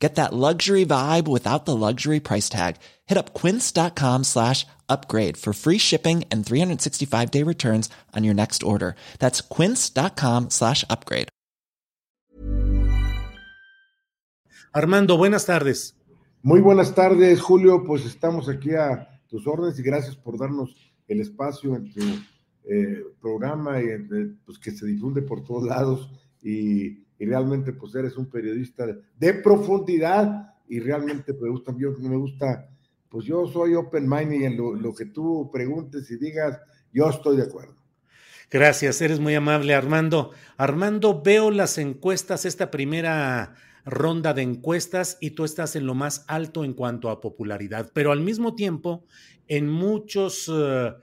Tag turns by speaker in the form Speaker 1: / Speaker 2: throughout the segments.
Speaker 1: Get that luxury vibe without the luxury price tag. Hit up quince.com slash upgrade for free shipping and 365 day returns on your next order. That's quince.com slash upgrade.
Speaker 2: Armando, buenas tardes.
Speaker 3: Muy buenas tardes, Julio. Pues estamos aquí a tus órdenes y gracias por darnos el espacio en tu eh, programa y eh, pues que se difunde por todos lados y, y realmente pues eres un periodista de, profundidad y realmente me gusta, yo, me gusta, pues yo soy open mind y en lo, que tú preguntes y digas, yo estoy de acuerdo.
Speaker 2: Gracias, eres muy amable, Armando. Armando, veo las encuestas, esta primera ronda de encuestas y tú estás en lo más alto en cuanto a popularidad, pero al mismo tiempo, en muchos, uh,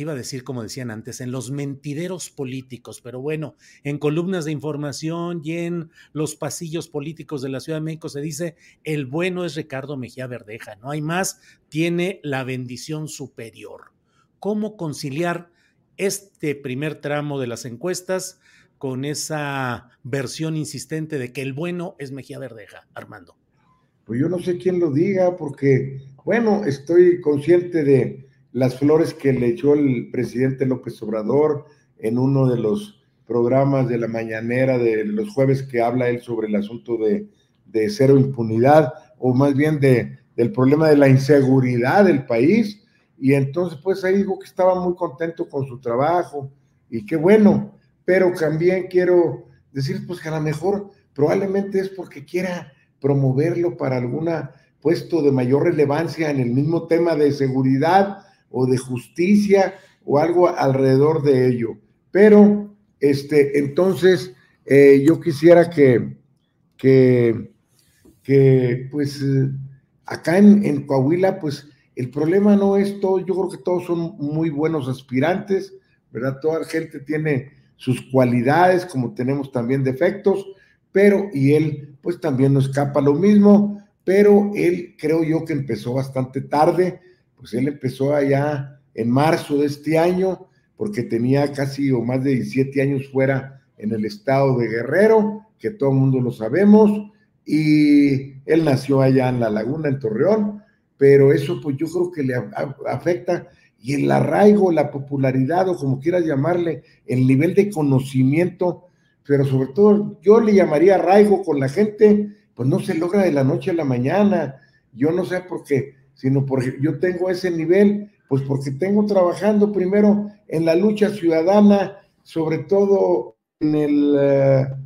Speaker 2: iba a decir como decían antes, en los mentideros políticos, pero bueno, en columnas de información y en los pasillos políticos de la Ciudad de México se dice, el bueno es Ricardo Mejía Verdeja, no hay más, tiene la bendición superior. ¿Cómo conciliar este primer tramo de las encuestas? con esa versión insistente de que el bueno es Mejía Verdeja, Armando?
Speaker 3: Pues yo no sé quién lo diga, porque, bueno, estoy consciente de las flores que le echó el presidente López Obrador en uno de los programas de la mañanera de los jueves que habla él sobre el asunto de, de cero impunidad, o más bien de, del problema de la inseguridad del país. Y entonces, pues ahí dijo que estaba muy contento con su trabajo y qué bueno pero también quiero decir, pues que a lo mejor probablemente es porque quiera promoverlo para algún puesto de mayor relevancia en el mismo tema de seguridad o de justicia o algo alrededor de ello. Pero, este, entonces, eh, yo quisiera que, que, que pues, acá en, en Coahuila, pues, el problema no es todo, yo creo que todos son muy buenos aspirantes, ¿verdad? Toda la gente tiene sus cualidades, como tenemos también defectos, pero, y él pues también no escapa lo mismo, pero él creo yo que empezó bastante tarde, pues él empezó allá en marzo de este año, porque tenía casi o más de 17 años fuera en el estado de Guerrero, que todo el mundo lo sabemos, y él nació allá en La Laguna, en Torreón, pero eso pues yo creo que le afecta y el arraigo, la popularidad o como quieras llamarle, el nivel de conocimiento, pero sobre todo yo le llamaría arraigo con la gente, pues no se logra de la noche a la mañana. Yo no sé por qué, sino porque yo tengo ese nivel, pues porque tengo trabajando primero en la lucha ciudadana, sobre todo en el, uh,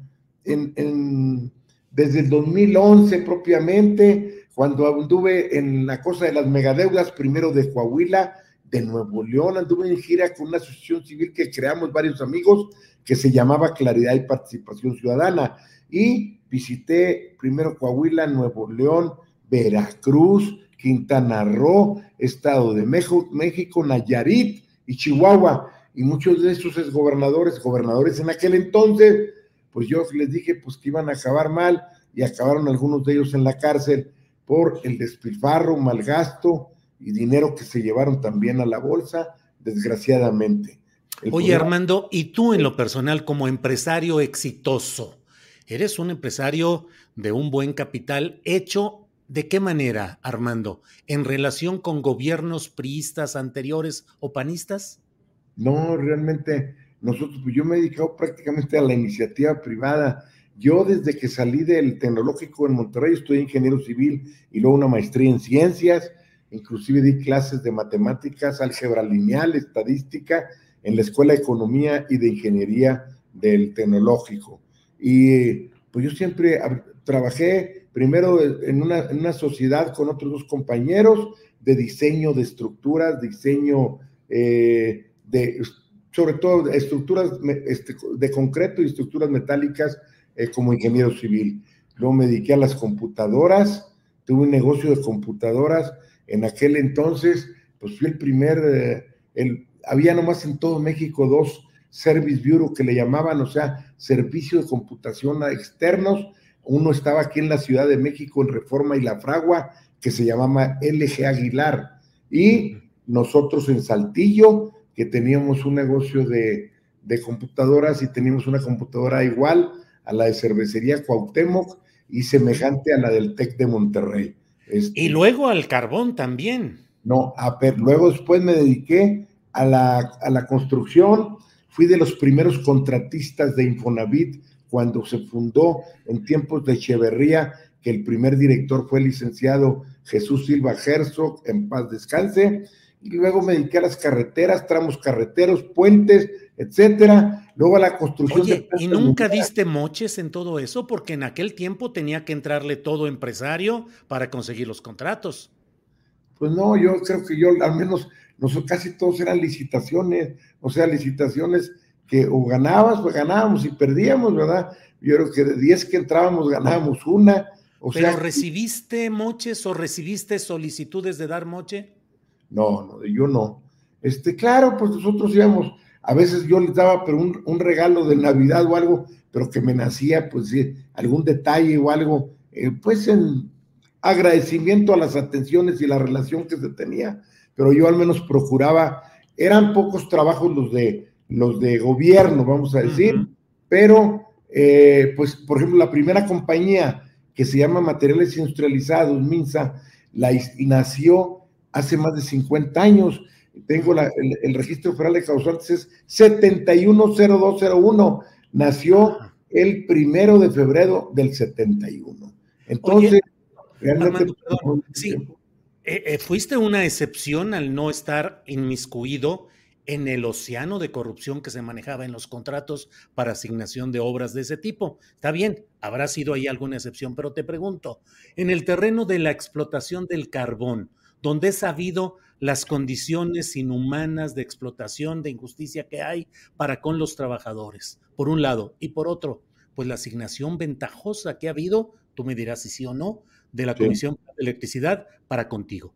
Speaker 3: en, en, desde el 2011 propiamente, cuando anduve en la cosa de las megadeudas, primero de Coahuila, de Nuevo León, anduve en gira con una asociación civil que creamos varios amigos que se llamaba Claridad y Participación Ciudadana y visité primero Coahuila, Nuevo León, Veracruz, Quintana Roo, Estado de México, México, Nayarit y Chihuahua y muchos de esos exgobernadores, gobernadores en aquel entonces, pues yo les dije pues que iban a acabar mal y acabaron algunos de ellos en la cárcel por el despilfarro, malgasto, y dinero que se llevaron también a la bolsa, desgraciadamente.
Speaker 2: El Oye. Armando, y tú en lo personal como empresario exitoso, eres un empresario de un buen capital hecho ¿De qué manera, Armando? ¿En relación con gobiernos priistas anteriores o panistas?
Speaker 3: No, realmente nosotros, pues yo me he dedicado prácticamente a la iniciativa privada. Yo desde que salí del tecnológico en Monterrey estudié ingeniero civil y luego una maestría en ciencias, inclusive di clases de matemáticas, álgebra lineal, estadística en la Escuela de Economía y de Ingeniería del Tecnológico. Y pues yo siempre trabajé primero en una, sociedad con otros dos compañeros de diseño de estructuras, diseño eh, de, sobre todo, estructuras este, de concreto y estructuras metálicas eh, como ingeniero civil. Luego me dediqué a las computadoras, tuve un negocio de computadoras. En aquel entonces, pues fui el primer, eh, el, había nomás en todo México dos Service Bureau que le llamaban, o sea, servicio de computación a externos. Uno estaba aquí en la Ciudad de México en Reforma y La Fragua, que se llamaba LG Aguilar. Y nosotros en Saltillo, que teníamos un negocio de, de computadoras y teníamos una computadora igual a la de cervecería Cuauhtémoc y semejante a la del TEC de Monterrey.
Speaker 2: Este, y luego al carbón también.
Speaker 3: No, a ver, luego después me dediqué a la, a la construcción, fui de los primeros contratistas de Infonavit cuando se fundó en tiempos de Echeverría, que el primer director fue el licenciado Jesús Silva Herzog, en paz descanse, y luego me dediqué a las carreteras, tramos carreteros, puentes, etcétera. Luego a la construcción.
Speaker 2: Oye, ¿y nunca diste moches en todo eso? Porque en aquel tiempo tenía que entrarle todo empresario para conseguir los contratos.
Speaker 3: Pues no, yo creo que yo al menos, nosotros casi todos eran licitaciones, o sea, licitaciones que o ganabas o ganábamos y perdíamos, ¿verdad? Yo creo que de 10 que entrábamos ganábamos una. O
Speaker 2: ¿Pero recibiste moches o recibiste solicitudes de dar moche?
Speaker 3: No, no, yo no. Este, claro, pues nosotros íbamos, a veces yo les daba pero un, regalo de Navidad o algo, pero que me nacía, pues algún detalle o algo, eh, pues en agradecimiento a las atenciones y la relación que se tenía, pero yo al menos procuraba, eran pocos trabajos los de, los de gobierno, vamos a decir, pero, eh, pues, por ejemplo, la primera compañía que se llama Materiales Industrializados, MINSA, la, nació hace más de 50 años. Tengo el, registro federal de causantes, es 710201. Nació el primero de febrero del 71. Entonces,
Speaker 2: realmente. sí, eh, eh, fuiste una excepción al no estar inmiscuido en el océano de corrupción que se manejaba en los contratos para asignación de obras de ese tipo. Está bien, habrá sido ahí alguna excepción, pero te pregunto, en el terreno de la explotación del carbón, donde he sabido las condiciones inhumanas de explotación, de injusticia que hay para con los trabajadores, por un lado, y por otro, pues la asignación ventajosa que ha habido, tú me dirás si sí o no, de la Comisión de Electricidad para contigo.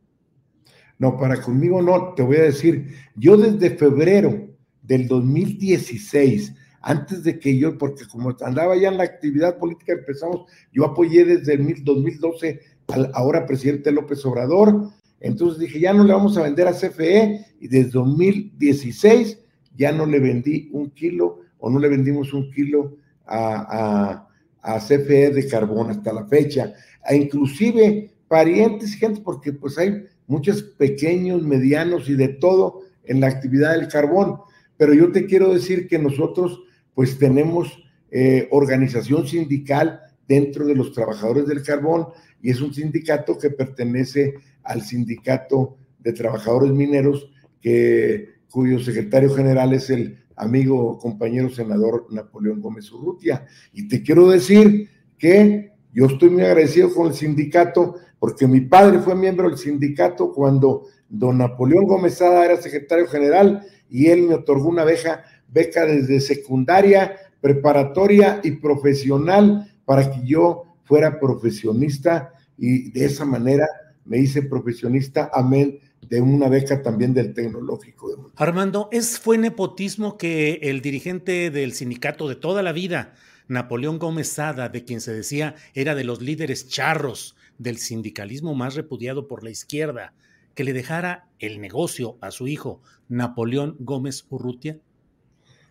Speaker 3: No, para conmigo no, te voy a decir, yo desde febrero del 2016, antes de que yo, porque como andaba ya en la actividad política, empezamos, yo apoyé desde el 2012 al ahora presidente López Obrador, entonces dije, ya no le vamos a vender a CFE y desde 2016 ya no le vendí un kilo o no le vendimos un kilo a, CFE de carbón hasta la fecha. A inclusive parientes y gente, porque pues hay muchos pequeños, medianos y de todo en la actividad del carbón. Pero yo te quiero decir que nosotros pues tenemos eh, organización sindical dentro de los trabajadores del carbón y es un sindicato que pertenece al sindicato de trabajadores mineros, que, cuyo secretario general es el amigo compañero senador Napoleón Gómez Urrutia. Y te quiero decir que yo estoy muy agradecido con el sindicato, porque mi padre fue miembro del sindicato cuando don Napoleón Gómez Ada era secretario general y él me otorgó una beca, beca desde secundaria, preparatoria y profesional para que yo fuera profesionista y de esa manera me hice profesionista, amén, de una beca también del Tecnológico
Speaker 2: Armando, ¿es, ¿fue nepotismo que el dirigente del sindicato de toda la vida, Napoleón Gómez Sada, de quien se decía era de los líderes charros del sindicalismo más repudiado por la izquierda, que le dejara el negocio a su hijo, Napoleón Gómez Urrutia?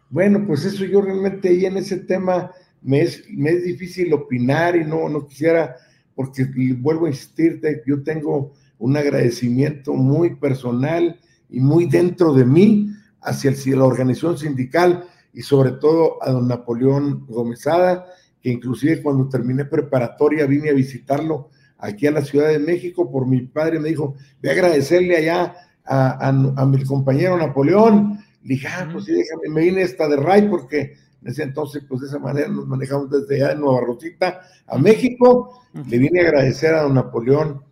Speaker 3: Bueno, pues eso yo realmente ahí en ese tema me es, me es difícil opinar y no, no quisiera porque vuelvo a insistirte, yo tengo un agradecimiento muy personal y muy dentro de mí hacia la organización sindical y sobre todo a don Napoleón Gómezada, que inclusive cuando terminé preparatoria vine a visitarlo aquí a la Ciudad de México por mi padre, me dijo, voy a agradecerle allá a, mi compañero Napoleón. Le dije, ah, pues sí, déjame, me vine esta de Ray porque en ese entonces, pues de esa manera nos manejamos desde allá de Nueva Rosita a México. Le vine a agradecer a don Napoleón.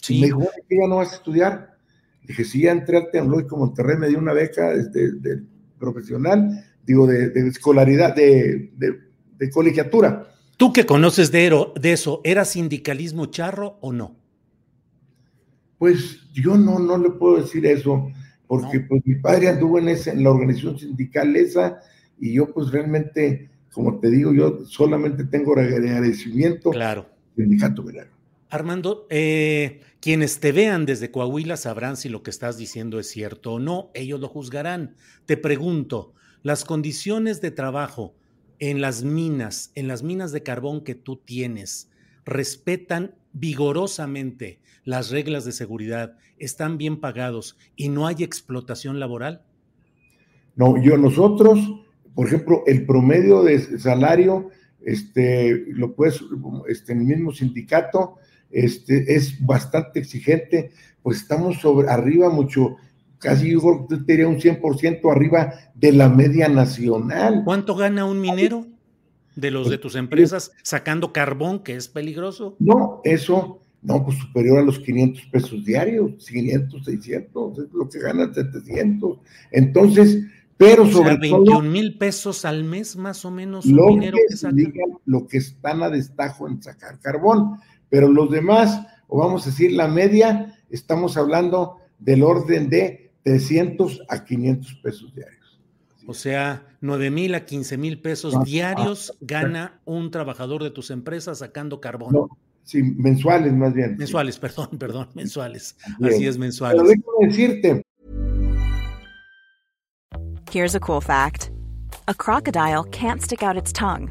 Speaker 3: Sí. Me dijo, ¿qué ya no vas a estudiar? Le dije, sí, ya entré al Tecnológico Monterrey, me dio una beca de, de profesional, digo, de, escolaridad, de, de, colegiatura.
Speaker 2: Tú que conoces de, de eso, ¿era sindicalismo charro o no?
Speaker 3: Pues yo no, no le puedo decir eso, porque pues mi padre anduvo en, esa, en la organización sindical esa, y yo pues realmente, como te digo, yo solamente tengo agradecimiento
Speaker 2: claro.
Speaker 3: sindicato verano.
Speaker 2: Armando, eh, quienes te vean desde Coahuila sabrán si lo que estás diciendo es cierto o no, ellos lo juzgarán. Te pregunto, las condiciones de trabajo en las minas, en las minas de carbón que tú tienes, respetan vigorosamente las reglas de seguridad, están bien pagados y no hay explotación laboral?
Speaker 3: No, yo nosotros, por ejemplo, el promedio de salario, este, lo puedes, este, el mismo sindicato, este, es bastante exigente, pues estamos sobre arriba mucho, casi yo diría un 100% arriba de la media nacional.
Speaker 2: ¿Cuánto gana un minero de los de tus empresas sacando carbón, que es peligroso?
Speaker 3: No, eso, no, pues superior a los 500 pesos diarios, 500, 600, es lo que ganan 700. Entonces, pero sobre
Speaker 2: 21 mil pesos al mes más o menos
Speaker 3: un minero que, saca. lo que están a destajo en sacar carbón, pero los demás, o vamos a decir la media, estamos hablando del orden de 300 a 500 pesos diarios.
Speaker 2: O sea, 9 mil a 15 mil pesos diarios gana un trabajador de tus empresas sacando carbón. No,
Speaker 3: sí, mensuales más bien.
Speaker 2: Mensuales, perdón, perdón, mensuales. Así es, mensuales.
Speaker 3: Pero déjame decirte.
Speaker 4: Here's a cool fact. A crocodile can't stick out its tongue.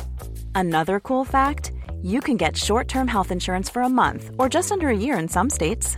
Speaker 4: Another cool fact, you can get short-term health insurance for a month or just under a year in some states.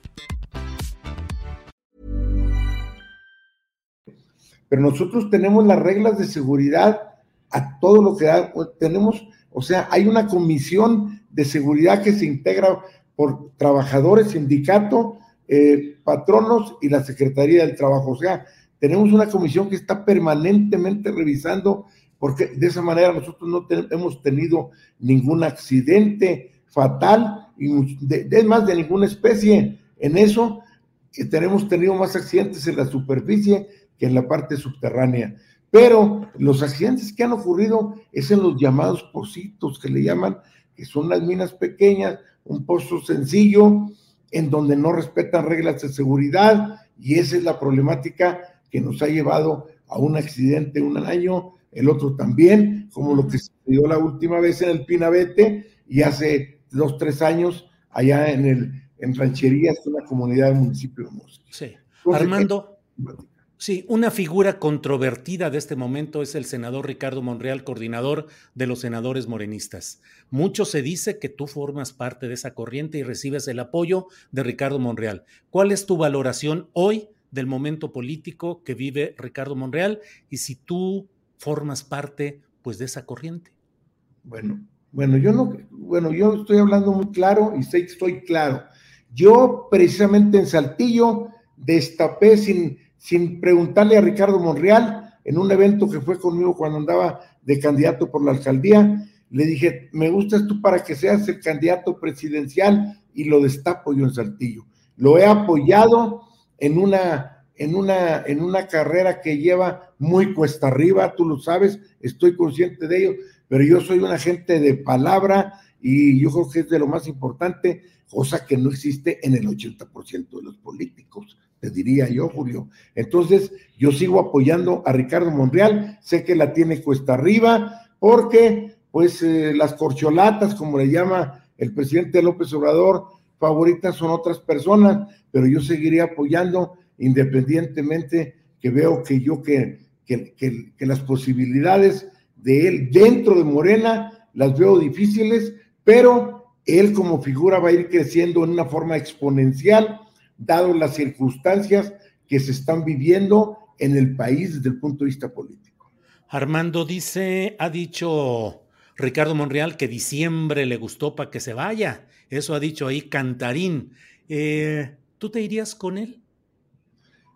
Speaker 3: Pero nosotros tenemos las reglas de seguridad a todo lo que da. Tenemos O sea, hay una comisión de seguridad que se integra por trabajadores, sindicato, eh, patronos y la Secretaría del Trabajo. O sea, tenemos una comisión que está permanentemente revisando, porque de esa manera nosotros no hemos tenido ningún accidente fatal, y de, más de ninguna especie. En eso eh, tenemos tenido más accidentes en la superficie que en la parte subterránea. Pero los accidentes que han ocurrido es en los llamados pocitos que le llaman, que son las minas pequeñas, un pozo sencillo, en donde no respetan reglas de seguridad, y esa es la problemática que nos ha llevado a un accidente un año, el otro también, como lo que se dio la última vez en el Pinabete y hace dos, tres años allá en el en Rancherías, una comunidad del municipio de Mosque.
Speaker 2: Sí. Armando, Sí, una figura controvertida de este momento es el senador Ricardo Monreal, coordinador de los senadores morenistas. Mucho se dice que tú formas parte de esa corriente y recibes el apoyo de Ricardo Monreal. ¿Cuál es tu valoración hoy del momento político que vive Ricardo Monreal y si tú formas parte pues de esa corriente?
Speaker 3: Bueno, bueno, yo no, bueno, yo estoy hablando muy claro y estoy claro. Yo precisamente en Saltillo destapé sin sin preguntarle a Ricardo Monreal en un evento que fue conmigo cuando andaba de candidato por la alcaldía. Le dije, me gustas tú para que seas el candidato presidencial y lo destapo yo en Saltillo. Lo he apoyado en una en una, en una carrera que lleva muy cuesta arriba, tú lo sabes, estoy consciente de ello, pero yo soy una gente de palabra y yo creo que es de lo más importante, cosa que no existe en el 80% de los políticos, te diría yo, Julio. Entonces, yo sigo apoyando a Ricardo Monreal, sé que la tiene cuesta arriba, porque pues eh, las corcholatas, como le llama el presidente López Obrador, favoritas son otras personas, pero yo seguiría apoyando independientemente que veo que yo que, que, que, las posibilidades de él dentro de Morena las veo difíciles, pero él como figura va a ir creciendo en una forma exponencial, dado las circunstancias que se están viviendo en el país desde el punto de vista político.
Speaker 2: Armando dice, ha dicho Ricardo Monreal que diciembre le gustó para que se vaya. Eso ha dicho ahí Cantarín. Eh, ¿Tú te irías con él?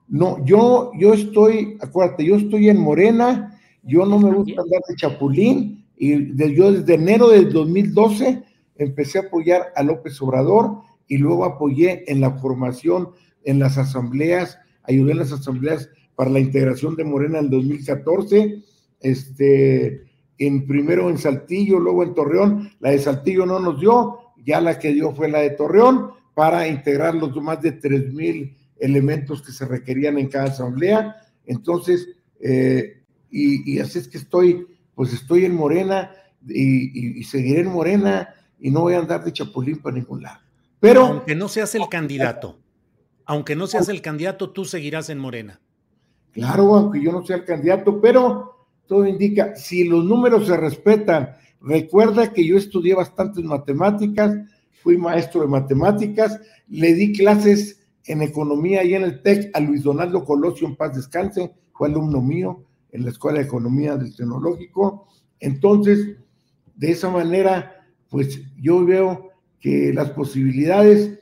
Speaker 3: No, yo, yo estoy, acuérdate, yo estoy en Morena, yo no me gusta andar de chapulín, y yo desde enero del 2012 empecé a apoyar a López Obrador y luego apoyé en la formación, en las asambleas, ayudé en las asambleas para la integración de Morena en 2014, este, en primero en Saltillo, luego en Torreón, la de Saltillo no nos dio, ya la que dio fue la de Torreón, para integrar los más de tres mil elementos que se requerían en cada asamblea. Entonces, eh, y, así es que estoy, pues estoy en Morena y, seguiré en Morena y no voy a andar de chapulín para ningún lado. Pero.
Speaker 2: Aunque no seas el candidato, aunque no seas el candidato, tú seguirás en Morena.
Speaker 3: Claro, aunque yo no sea el candidato, pero todo indica, si los números se respetan, recuerda que yo estudié bastantes matemáticas, fui maestro de matemáticas, le di clases en economía y en el TEC a Luis Donaldo Colosio en paz descanse, fue alumno mío en la Escuela de Economía del Tecnológico. Entonces, de esa manera, pues yo veo que las posibilidades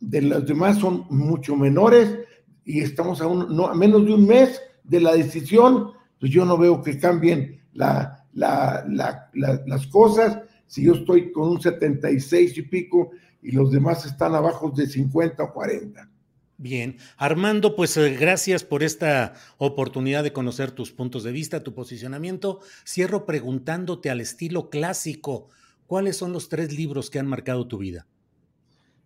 Speaker 3: de los demás son mucho menores y estamos a, no, a menos de un mes de la decisión, pues yo no veo que cambien la, las cosas. Si yo estoy con un 76 y pico y los demás están abajo de 50 o 40.
Speaker 2: Bien, Armando, pues eh, gracias por esta oportunidad de conocer tus puntos de vista, tu posicionamiento. Cierro preguntándote al estilo clásico, ¿cuáles son los tres libros que han marcado tu vida?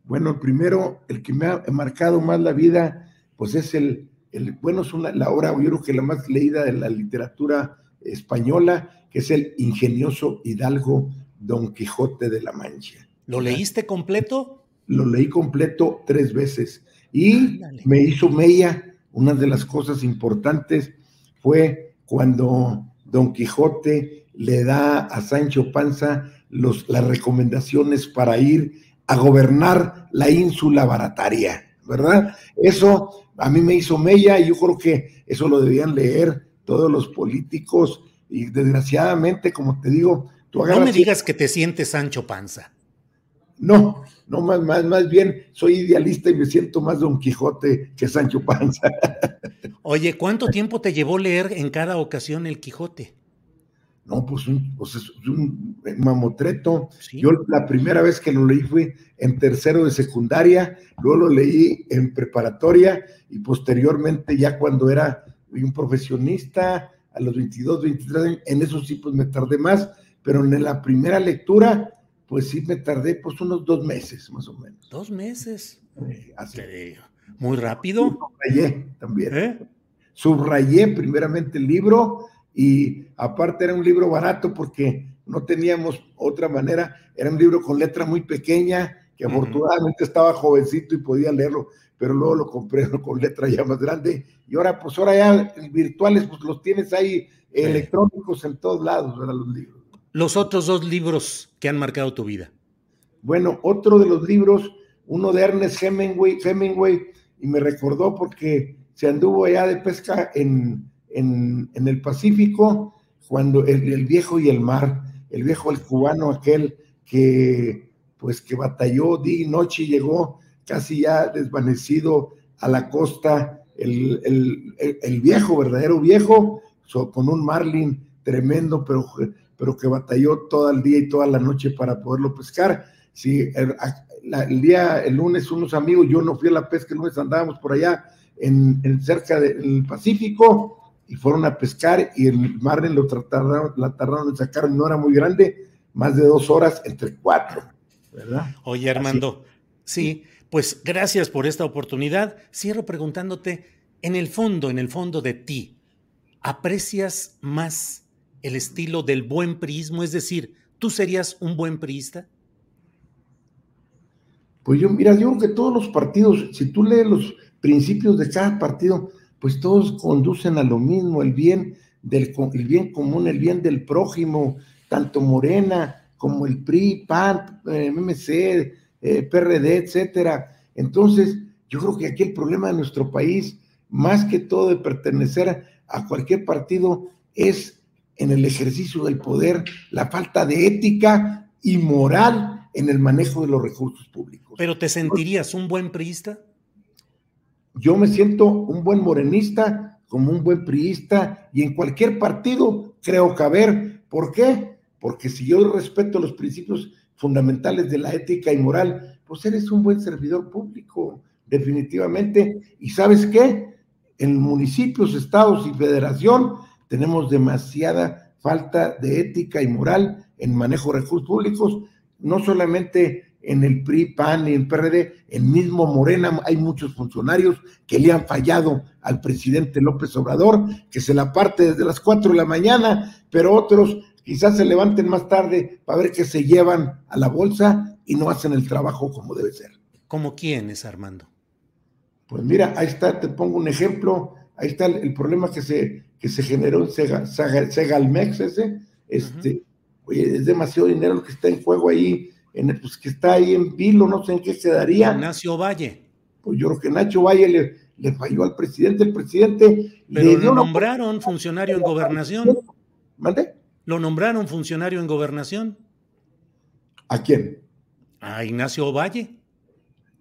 Speaker 3: Bueno, el primero, el que me ha marcado más la vida, pues es el, el bueno, es una, la obra, yo creo que la más leída de la literatura española, que es el ingenioso Hidalgo Don Quijote de la Mancha.
Speaker 2: ¿Lo leíste completo?
Speaker 3: Lo leí completo tres veces y me hizo mella. Una de las cosas importantes fue cuando Don Quijote le da a Sancho Panza los, las recomendaciones para ir a gobernar la ínsula barataria, ¿verdad? Eso a mí me hizo mella y yo creo que eso lo debían leer todos los políticos y desgraciadamente, como te digo,
Speaker 2: tú No me digas que te sientes Sancho Panza.
Speaker 3: No, no más, más, más bien soy idealista y me siento más Don Quijote que Sancho Panza.
Speaker 2: Oye, ¿cuánto tiempo te llevó leer en cada ocasión el Quijote?
Speaker 3: No, pues un, pues un mamotreto. Yo la primera vez que lo leí fue en tercero de secundaria, luego lo leí en preparatoria y posteriormente ya cuando era un profesionista, a los 22, 23 años, en esos sí pues me tardé más, pero en la primera lectura pues sí me tardé pues unos dos meses más o menos.
Speaker 2: Dos meses. así. Muy rápido.
Speaker 3: Subrayé también. ¿Eh? Subrayé primeramente el libro y aparte era un libro barato porque no teníamos otra manera, era un libro con letra muy pequeña, que afortunadamente estaba jovencito y podía leerlo, pero luego lo compré con letra ya más grande y ahora pues ahora ya virtuales pues los tienes ahí electrónicos en todos lados, ¿verdad? Los libros
Speaker 2: los otros dos libros que han marcado tu vida?
Speaker 3: Bueno, otro de los libros, uno de Ernest Hemingway, Hemingway y me recordó porque se anduvo allá de pesca en, en, el Pacífico, cuando el, viejo y el mar, el viejo, el cubano aquel que pues que batalló día y noche y llegó casi ya desvanecido a la costa, el, el viejo, verdadero viejo, con un marlin tremendo, pero pero que batalló todo el día y toda la noche para poderlo pescar. Sí, el, día, el lunes, unos amigos, yo no fui a la pesca, el lunes andábamos por allá en, cerca del Pacífico y fueron a pescar y el marlin lo trataron, la tardaron en sacar, no era muy grande, más de dos horas entre cuatro, ¿verdad?
Speaker 2: Oye, Armando, sí, pues gracias por esta oportunidad. Cierro preguntándote, en el fondo, en el fondo de ti, ¿aprecias más el estilo del buen priismo? Es decir, ¿tú serías un buen priista?
Speaker 3: Pues yo, mira, yo creo que todos los partidos, si tú lees los principios de cada partido, pues todos conducen a lo mismo, el bien del el bien común, el bien del prójimo, tanto Morena como el PRI, PAN, eh, MMC, eh, PRD, etcétera. Entonces, yo creo que aquí el problema de nuestro país, más que todo de pertenecer a cualquier partido, es en el ejercicio del poder, la falta de ética y moral en el manejo de los recursos públicos.
Speaker 2: ¿Pero te sentirías un buen priista?
Speaker 3: Yo me siento un buen morenista, como un buen priista, y en cualquier partido creo caber. ¿Por qué? Porque si yo respeto los principios fundamentales de la ética y moral, pues eres un buen servidor público, definitivamente. ¿Y sabes qué? En municipios, estados y federación tenemos demasiada falta de ética y moral en manejo de recursos públicos, no solamente en el PRI, PAN y en PRD, en mismo Morena hay muchos funcionarios que le han fallado al presidente López Obrador, que se la parte desde las 4 de la mañana, pero otros quizás se levanten más tarde para ver que se llevan a la bolsa y no hacen el trabajo como debe ser.
Speaker 2: ¿Como quiénes, Armando?
Speaker 3: Pues mira, ahí está, te pongo un ejemplo, ahí está el, problema que se, que se generó en Segalmex ese, este, oye, es demasiado dinero lo que está en juego ahí, en el, pues que está ahí en vilo, no sé en qué quedaría.
Speaker 2: Ignacio Valle.
Speaker 3: Pues yo creo que Nacho Valle le, le falló al presidente, el presidente
Speaker 2: Pero le dio lo nombraron funcionario en gobernación.
Speaker 3: ¿Mande?
Speaker 2: Lo nombraron funcionario en gobernación.
Speaker 3: ¿A quién?
Speaker 2: A Ignacio Valle.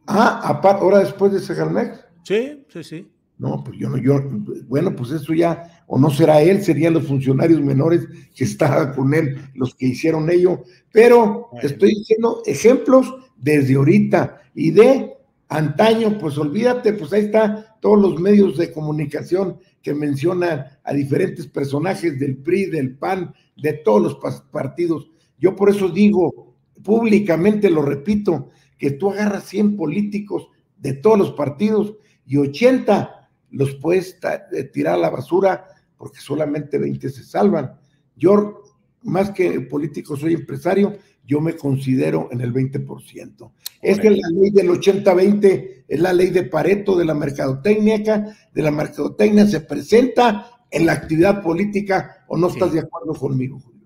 Speaker 3: Ah, ahora después de Segalmex.
Speaker 2: Sí, sí, sí.
Speaker 3: No, pues yo no, yo, bueno, pues eso ya, o no será él, serían los funcionarios menores que estaban con él, los que hicieron ello, pero estoy diciendo ejemplos desde ahorita y de antaño, pues olvídate, pues ahí está todos los medios de comunicación que mencionan a diferentes personajes del PRI, del PAN, de todos los partidos. Yo por eso digo, públicamente lo repito, que tú agarras 100 políticos de todos los partidos y 80 los puedes eh, tirar a la basura porque solamente 20 se salvan. Yo, más que político, soy empresario, yo me considero en el 20%. Es que la ley del 80-20 es la ley de Pareto de la mercadotecnia, de la mercadotecnia se presenta en la actividad política o no estás de acuerdo conmigo, Julio.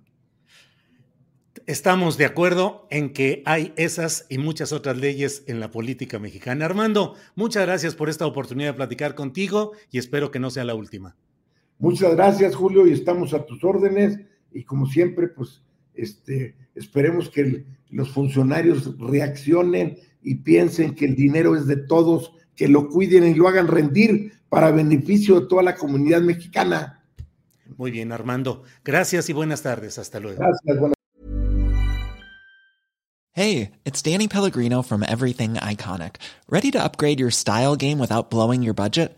Speaker 2: Estamos de acuerdo en que hay esas y muchas otras leyes en la política mexicana. Armando, muchas gracias por esta oportunidad de platicar contigo y espero que no sea la última.
Speaker 3: Muchas gracias, Julio, y estamos a tus órdenes. Y como siempre, pues, este, esperemos que los funcionarios reaccionen y piensen que el dinero es de todos, que lo cuiden y lo hagan rendir para beneficio de toda la comunidad mexicana.
Speaker 2: Muy bien, Armando. Gracias y buenas tardes. Hasta luego.
Speaker 3: Gracias. Buenas
Speaker 1: Hey, it's Danny Pellegrino from Everything Iconic. ¿Ready to upgrade your style game without blowing your budget?